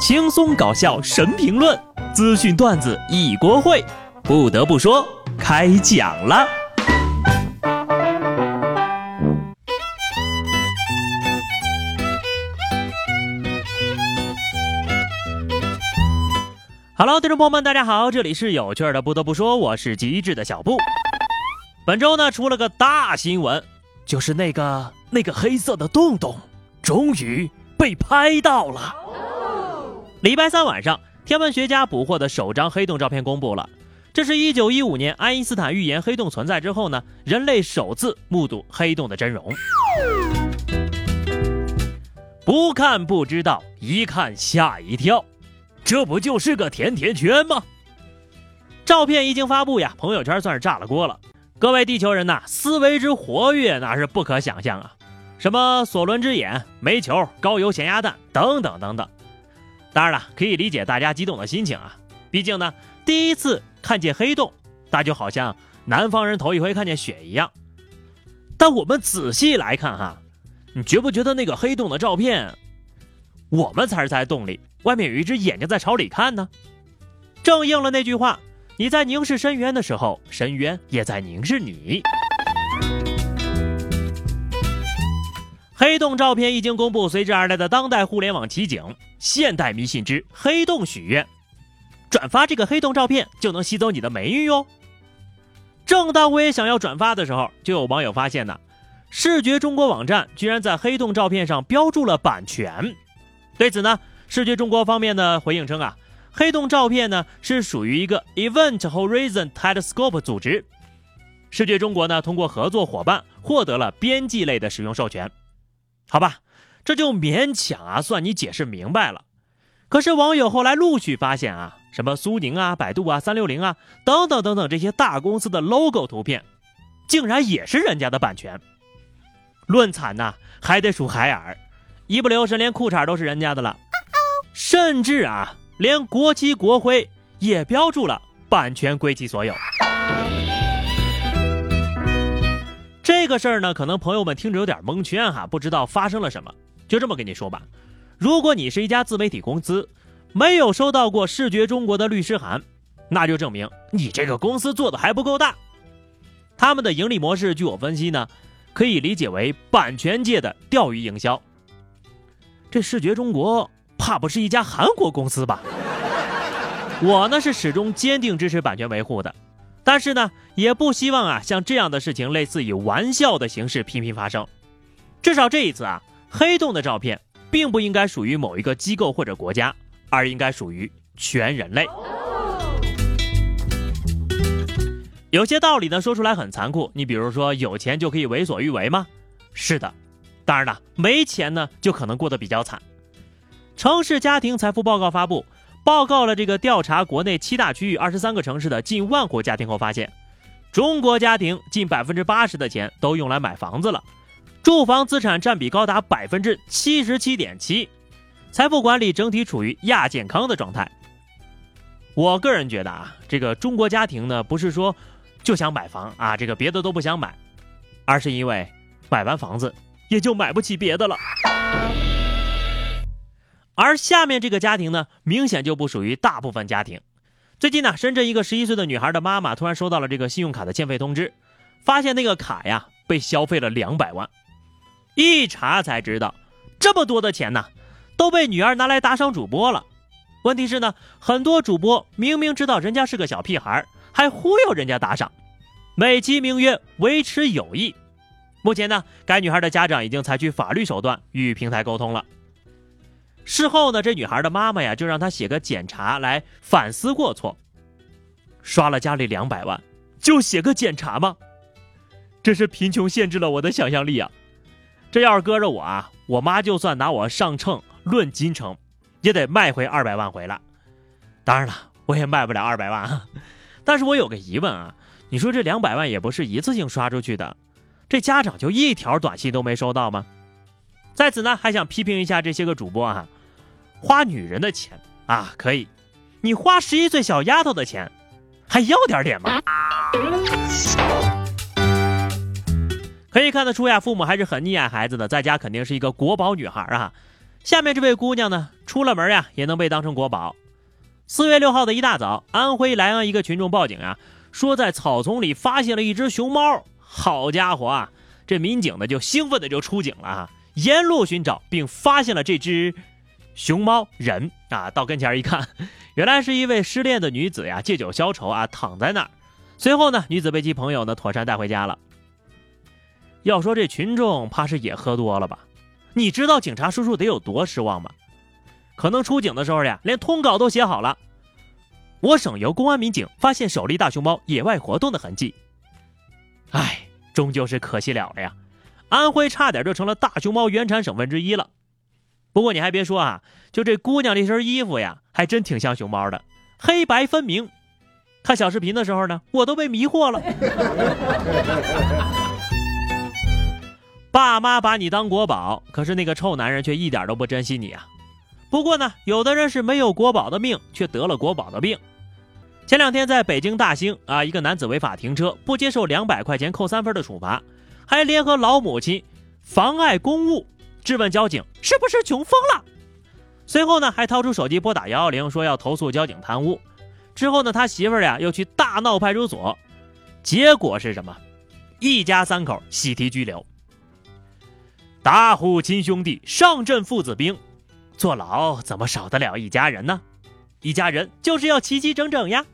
轻松搞笑神评论，资讯段子一锅烩。不得不说，开讲了。Hello，听众朋友们，大家好，这里是有趣的。不得不说，我是机智的小布。本周呢，出了个大新闻，就是那个那个黑色的洞洞，终于被拍到了。礼拜三晚上，天文学家捕获的首张黑洞照片公布了。这是一九一五年爱因斯坦预言黑洞存在之后呢，人类首次目睹黑洞的真容。不看不知道，一看吓一跳，这不就是个甜甜圈吗？照片一经发布呀，朋友圈算是炸了锅了。各位地球人呐，思维之活跃那是不可想象啊！什么索伦之眼、煤球、高油咸鸭蛋等等等等。当然了，可以理解大家激动的心情啊！毕竟呢，第一次看见黑洞，那就好像南方人头一回看见雪一样。但我们仔细来看哈，你觉不觉得那个黑洞的照片，我们才是在洞里，外面有一只眼睛在朝里看呢？正应了那句话：你在凝视深渊的时候，深渊也在凝视你。黑洞照片一经公布，随之而来的当代互联网奇景。现代迷信之黑洞许愿，转发这个黑洞照片就能吸走你的霉运哟。正当我也想要转发的时候，就有网友发现呢，视觉中国网站居然在黑洞照片上标注了版权。对此呢，视觉中国方面呢回应称啊，黑洞照片呢是属于一个 Event Horizon Telescope 组织，视觉中国呢通过合作伙伴获得了编辑类的使用授权。好吧。这就勉强啊，算你解释明白了。可是网友后来陆续发现啊，什么苏宁啊、百度啊、三六零啊等等等等这些大公司的 logo 图片，竟然也是人家的版权。论惨呐，还得数海尔，一不留神连裤衩都是人家的了。甚至啊，连国旗国徽也标注了版权归其所有。这个事儿呢，可能朋友们听着有点蒙圈哈，不知道发生了什么。就这么跟你说吧，如果你是一家自媒体公司，没有收到过视觉中国的律师函，那就证明你这个公司做的还不够大。他们的盈利模式，据我分析呢，可以理解为版权界的钓鱼营销。这视觉中国怕不是一家韩国公司吧？我呢是始终坚定支持版权维护的，但是呢，也不希望啊像这样的事情类似以玩笑的形式频频发生。至少这一次啊。黑洞的照片并不应该属于某一个机构或者国家，而应该属于全人类。有些道理呢说出来很残酷，你比如说有钱就可以为所欲为吗？是的，当然了，没钱呢就可能过得比较惨。城市家庭财富报告发布，报告了这个调查国内七大区域二十三个城市的近万户家庭后发现，中国家庭近百分之八十的钱都用来买房子了。住房资产占比高达百分之七十七点七，财富管理整体处于亚健康的状态。我个人觉得啊，这个中国家庭呢，不是说就想买房啊，这个别的都不想买，而是因为买完房子也就买不起别的了。而下面这个家庭呢，明显就不属于大部分家庭。最近呢，深圳一个十一岁的女孩的妈妈突然收到了这个信用卡的欠费通知，发现那个卡呀被消费了两百万。一查才知道，这么多的钱呢，都被女儿拿来打赏主播了。问题是呢，很多主播明明知道人家是个小屁孩，还忽悠人家打赏，美其名曰维持友谊。目前呢，该女孩的家长已经采取法律手段与平台沟通了。事后呢，这女孩的妈妈呀，就让她写个检查来反思过错。刷了家里两百万，就写个检查吗？这是贫穷限制了我的想象力啊！这要是搁着我啊，我妈就算拿我上秤论斤称，也得卖回二百万回来。当然了，我也卖不了二百万啊。但是我有个疑问啊，你说这两百万也不是一次性刷出去的，这家长就一条短信都没收到吗？在此呢，还想批评一下这些个主播啊，花女人的钱啊可以，你花十一岁小丫头的钱，还要点脸吗？可以看得出呀，父母还是很溺爱孩子的，在家肯定是一个国宝女孩啊。下面这位姑娘呢，出了门呀也能被当成国宝。四月六号的一大早，安徽莱阳一个群众报警啊，说在草丛里发现了一只熊猫。好家伙啊，这民警呢就兴奋的就出警了啊，沿路寻找，并发现了这只熊猫人啊。到跟前一看，原来是一位失恋的女子呀，借酒消愁啊，躺在那儿。随后呢，女子被其朋友呢妥善带回家了。要说这群众怕是也喝多了吧？你知道警察叔叔得有多失望吗？可能出警的时候呀，连通稿都写好了。我省由公安民警发现首例大熊猫野外活动的痕迹。唉，终究是可惜了了呀！安徽差点就成了大熊猫原产省份之一了。不过你还别说啊，就这姑娘这身衣服呀，还真挺像熊猫的，黑白分明。看小视频的时候呢，我都被迷惑了。爸妈把你当国宝，可是那个臭男人却一点都不珍惜你啊。不过呢，有的人是没有国宝的命，却得了国宝的病。前两天在北京大兴啊，一个男子违法停车，不接受两百块钱扣三分的处罚，还联合老母亲妨碍公务，质问交警是不是穷疯了。随后呢，还掏出手机拨打幺幺零，说要投诉交警贪污。之后呢，他媳妇儿呀又去大闹派出所，结果是什么？一家三口喜提拘留。打虎亲兄弟，上阵父子兵，坐牢怎么少得了一家人呢？一家人就是要齐齐整整呀。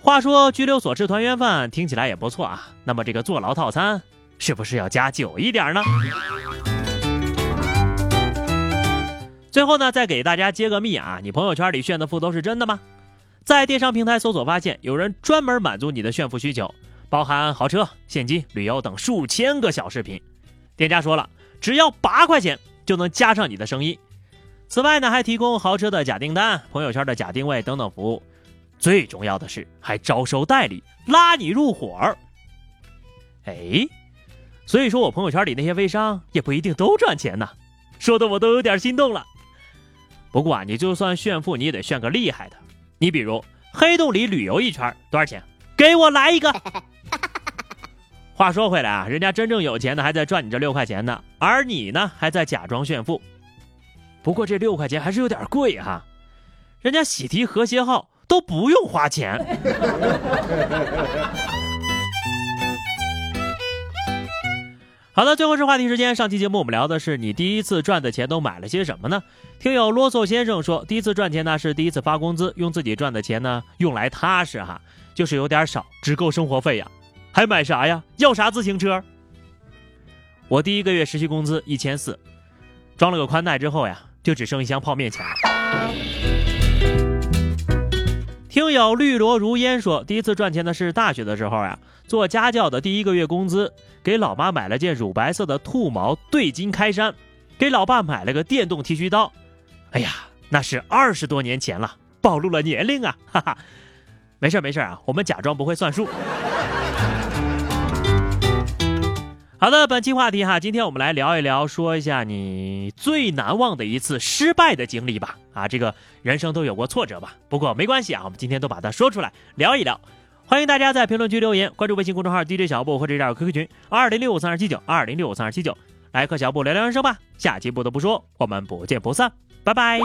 话说拘留所吃团圆饭听起来也不错啊，那么这个坐牢套餐是不是要加久一点呢？最后呢，再给大家揭个秘啊，你朋友圈里炫的富都是真的吗？在电商平台搜索发现，有人专门满足你的炫富需求，包含豪车、现金、旅游等数千个小视频。店家说了，只要八块钱就能加上你的生意。此外呢，还提供豪车的假订单、朋友圈的假定位等等服务。最重要的是，还招收代理，拉你入伙儿。哎，所以说我朋友圈里那些微商也不一定都赚钱呢，说的我都有点心动了。不过啊，你就算炫富，你也得炫个厉害的。你比如黑洞里旅游一圈多少钱？给我来一个。话说回来啊，人家真正有钱的还在赚你这六块钱呢，而你呢还在假装炫富。不过这六块钱还是有点贵哈，人家喜提和谐号都不用花钱。好的，最后是话题时间。上期节目我们聊的是你第一次赚的钱都买了些什么呢？听友啰嗦先生说，第一次赚钱呢是第一次发工资，用自己赚的钱呢用来踏实哈，就是有点少，只够生活费呀，还买啥呀？要啥自行车？我第一个月实习工资一千四，装了个宽带之后呀，就只剩一箱泡面钱了。听友绿萝如烟说，第一次赚钱的是大学的时候呀。做家教的第一个月工资，给老妈买了件乳白色的兔毛对襟开衫，给老爸买了个电动剃须刀。哎呀，那是二十多年前了，暴露了年龄啊！哈哈，没事没事啊，我们假装不会算数。好的，本期话题哈，今天我们来聊一聊，说一下你最难忘的一次失败的经历吧。啊，这个人生都有过挫折吧，不过没关系啊，我们今天都把它说出来聊一聊。欢迎大家在评论区留言，关注微信公众号 DJ 小布或者加入 QQ 群二零六五三二七九二零六五三二七九，来和小布聊聊人生吧。下期不得不说，我们不见不散，拜拜。